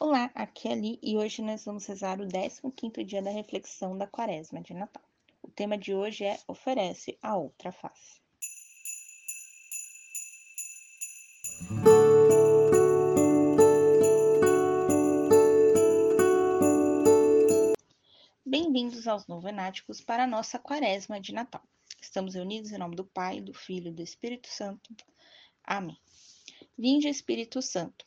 Olá, aqui é Ali e hoje nós vamos rezar o 15º dia da reflexão da quaresma de Natal. O tema de hoje é Oferece a outra face. Bem-vindos aos novenáticos para a nossa quaresma de Natal. Estamos reunidos em nome do Pai, do Filho e do Espírito Santo. Amém. Vinde, Espírito Santo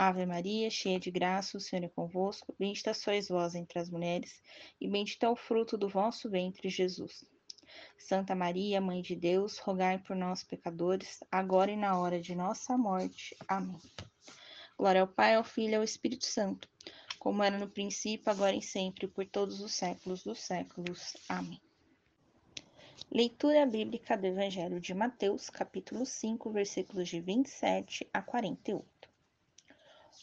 Ave Maria, cheia de graça, o Senhor é convosco. Bendita sois vós entre as mulheres, e bendito é o fruto do vosso ventre, Jesus. Santa Maria, Mãe de Deus, rogai por nós, pecadores, agora e na hora de nossa morte. Amém. Glória ao Pai, ao Filho e ao Espírito Santo, como era no princípio, agora e sempre, por todos os séculos dos séculos. Amém. Leitura bíblica do Evangelho de Mateus, capítulo 5, versículos de 27 a 48.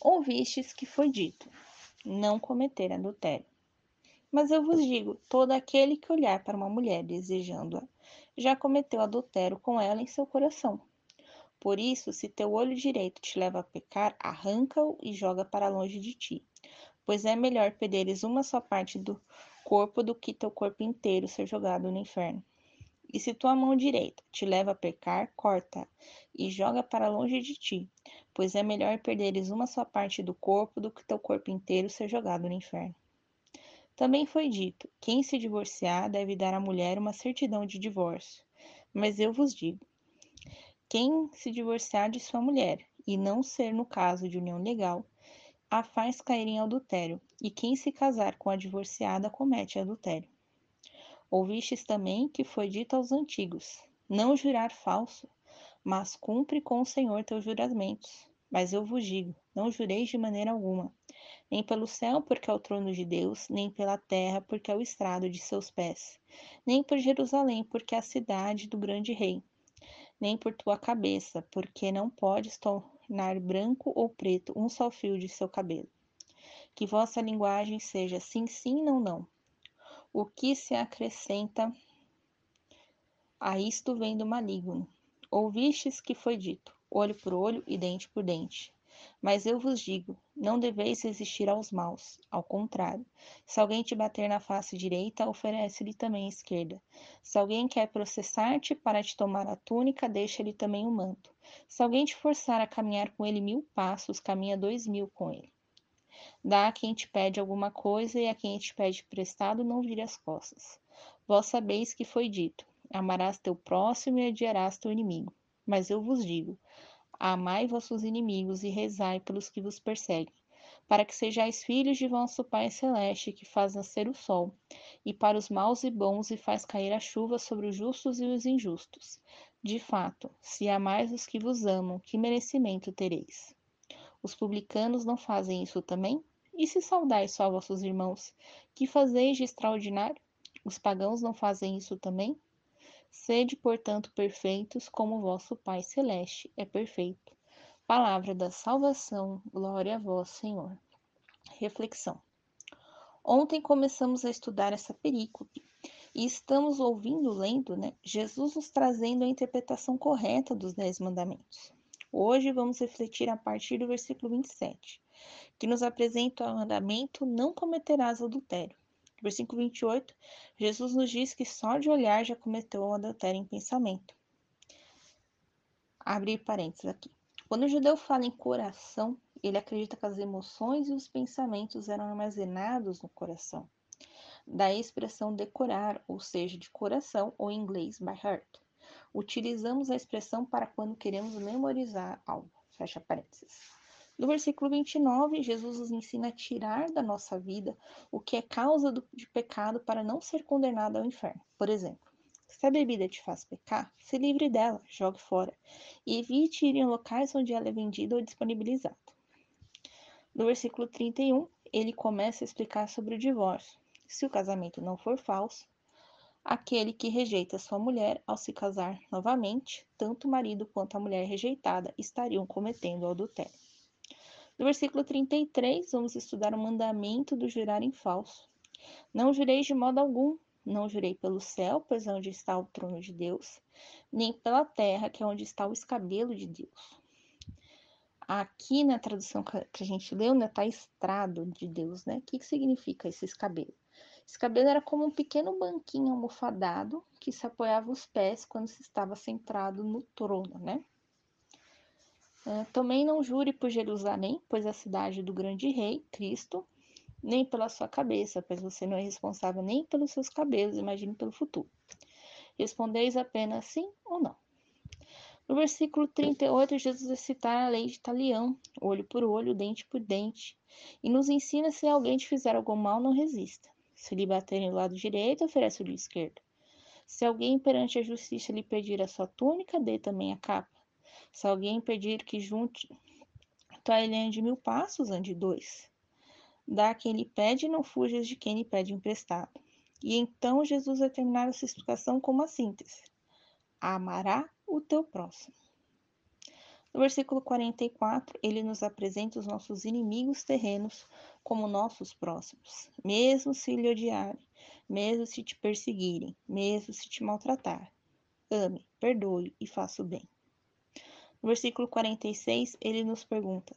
Ouvistes que foi dito: Não cometer adultério. Mas eu vos digo: todo aquele que olhar para uma mulher desejando-a, já cometeu adultério com ela em seu coração. Por isso, se teu olho direito te leva a pecar, arranca-o e joga para longe de ti. Pois é melhor perderes uma só parte do corpo do que teu corpo inteiro ser jogado no inferno. E se tua mão direita te leva a pecar, corta e joga para longe de ti, pois é melhor perderes uma só parte do corpo do que teu corpo inteiro ser jogado no inferno. Também foi dito: quem se divorciar deve dar à mulher uma certidão de divórcio. Mas eu vos digo: quem se divorciar de sua mulher e não ser no caso de união legal, a faz cair em adultério, e quem se casar com a divorciada comete adultério. Ouvistes também que foi dito aos antigos: Não jurar falso, mas cumpre com o Senhor teus juramentos. Mas eu vos digo: não jureis de maneira alguma, nem pelo céu, porque é o trono de Deus, nem pela terra, porque é o estrado de seus pés, nem por Jerusalém, porque é a cidade do grande rei, nem por tua cabeça, porque não podes tornar branco ou preto um só fio de seu cabelo. Que vossa linguagem seja sim, sim, não, não o que se acrescenta a isto vem do maligno. Ouvistes que foi dito: olho por olho e dente por dente. Mas eu vos digo: não deveis resistir aos maus. Ao contrário, se alguém te bater na face direita, oferece-lhe também a esquerda. Se alguém quer processar-te para te tomar a túnica, deixa-lhe também o manto. Se alguém te forçar a caminhar com ele mil passos, caminha dois mil com ele. Dá a quem te pede alguma coisa e a quem te pede prestado não vire as costas. Vós sabeis que foi dito: amarás teu próximo e odiarás teu inimigo. Mas eu vos digo: amai vossos inimigos e rezai pelos que vos perseguem, para que sejais filhos de vosso Pai celeste, que faz nascer o sol, e para os maus e bons e faz cair a chuva sobre os justos e os injustos. De fato, se amais os que vos amam, que merecimento tereis? Os publicanos não fazem isso também? E se saudais só vossos irmãos, que fazeis de extraordinário? Os pagãos não fazem isso também? Sede, portanto, perfeitos, como vosso Pai Celeste é perfeito. Palavra da salvação, glória a vós, Senhor. Reflexão. Ontem começamos a estudar essa perícope e estamos ouvindo, lendo, né, Jesus nos trazendo a interpretação correta dos Dez Mandamentos. Hoje vamos refletir a partir do versículo 27, que nos apresenta o mandamento: não cometerás adultério. Versículo 28, Jesus nos diz que só de olhar já cometeu o adultério em pensamento. Abrir parênteses aqui. Quando o judeu fala em coração, ele acredita que as emoções e os pensamentos eram armazenados no coração. da expressão decorar, ou seja, de coração, ou em inglês by heart. Utilizamos a expressão para quando queremos memorizar algo. Fecha parênteses. No versículo 29, Jesus nos ensina a tirar da nossa vida o que é causa do, de pecado para não ser condenado ao inferno. Por exemplo, se a bebida te faz pecar, se livre dela, jogue fora. E evite ir em locais onde ela é vendida ou disponibilizada. No versículo 31, ele começa a explicar sobre o divórcio. Se o casamento não for falso, aquele que rejeita sua mulher ao se casar novamente, tanto o marido quanto a mulher rejeitada estariam cometendo adultério. No versículo 33, vamos estudar o mandamento do jurar em falso. Não jureis de modo algum, não jurei pelo céu, pois é onde está o trono de Deus, nem pela terra, que é onde está o escabelo de Deus. Aqui na tradução que a gente leu, né, tá estrado de Deus, né? O que, que significa esse escabelo? Esse cabelo era como um pequeno banquinho almofadado que se apoiava os pés quando se estava centrado no trono, né? Uh, também não jure por Jerusalém, pois é a cidade do grande rei, Cristo, nem pela sua cabeça, pois você não é responsável nem pelos seus cabelos, imagine pelo futuro. Respondeis apenas sim ou não. No versículo 38, Jesus vai citar a lei de talião, olho por olho, dente por dente, e nos ensina se alguém te fizer algum mal, não resista. Se lhe baterem do lado direito, oferece o lado esquerdo. Se alguém perante a justiça lhe pedir a sua túnica, dê também a capa. Se alguém pedir que junte a ele ande mil passos, ande dois. Dá quem lhe pede, não fujas de quem lhe pede emprestado. E então Jesus vai terminar essa explicação com uma síntese: Amará o teu próximo. No versículo 44, ele nos apresenta os nossos inimigos terrenos como nossos próximos, mesmo se lhe odiarem, mesmo se te perseguirem, mesmo se te maltratar. Ame, perdoe e faça o bem. Versículo 46, ele nos pergunta: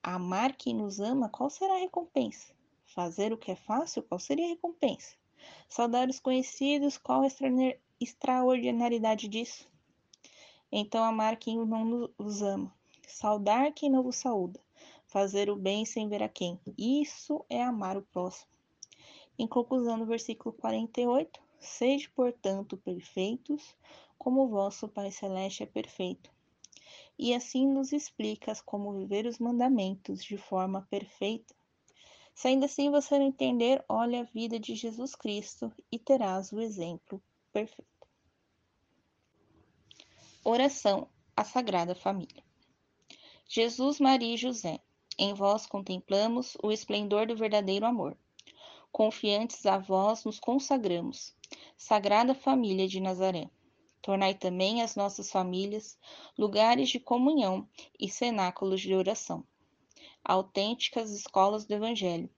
Amar quem nos ama, qual será a recompensa? Fazer o que é fácil, qual seria a recompensa? Saudar os conhecidos, qual a extraordinariedade disso? Então, amar quem não nos ama, saudar quem não vos saúda, fazer o bem sem ver a quem. Isso é amar o próximo. Em conclusão, no versículo 48, sede, portanto, perfeitos, como o vosso Pai Celeste é perfeito e assim nos explicas como viver os mandamentos de forma perfeita. Se ainda assim você não entender, olhe a vida de Jesus Cristo e terás o exemplo perfeito. Oração à Sagrada Família. Jesus, Maria e José, em vós contemplamos o esplendor do verdadeiro amor. Confiantes a vós nos consagramos, Sagrada Família de Nazaré. Tornai também as nossas famílias lugares de comunhão e cenáculos de oração, autênticas escolas do Evangelho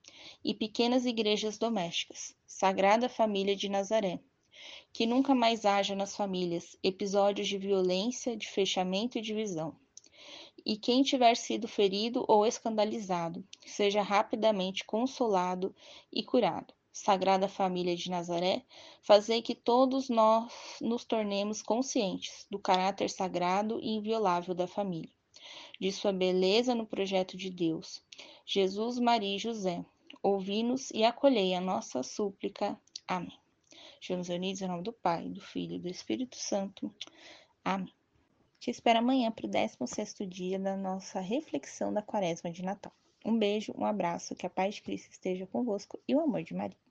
e pequenas igrejas domésticas, Sagrada Família de Nazaré. Que nunca mais haja nas famílias episódios de violência, de fechamento e divisão. E quem tiver sido ferido ou escandalizado, seja rapidamente consolado e curado Sagrada Família de Nazaré, fazei que todos nós nos tornemos conscientes do caráter sagrado e inviolável da família, de sua beleza no projeto de Deus. Jesus, Maria e José, ouvi-nos e acolhei a nossa súplica. Amém. Estamos unidos em nome do Pai, do Filho e do Espírito Santo. Amém. Te espero amanhã para o 16 dia da nossa reflexão da Quaresma de Natal. Um beijo, um abraço, que a paz de Cristo esteja convosco e o amor de Maria.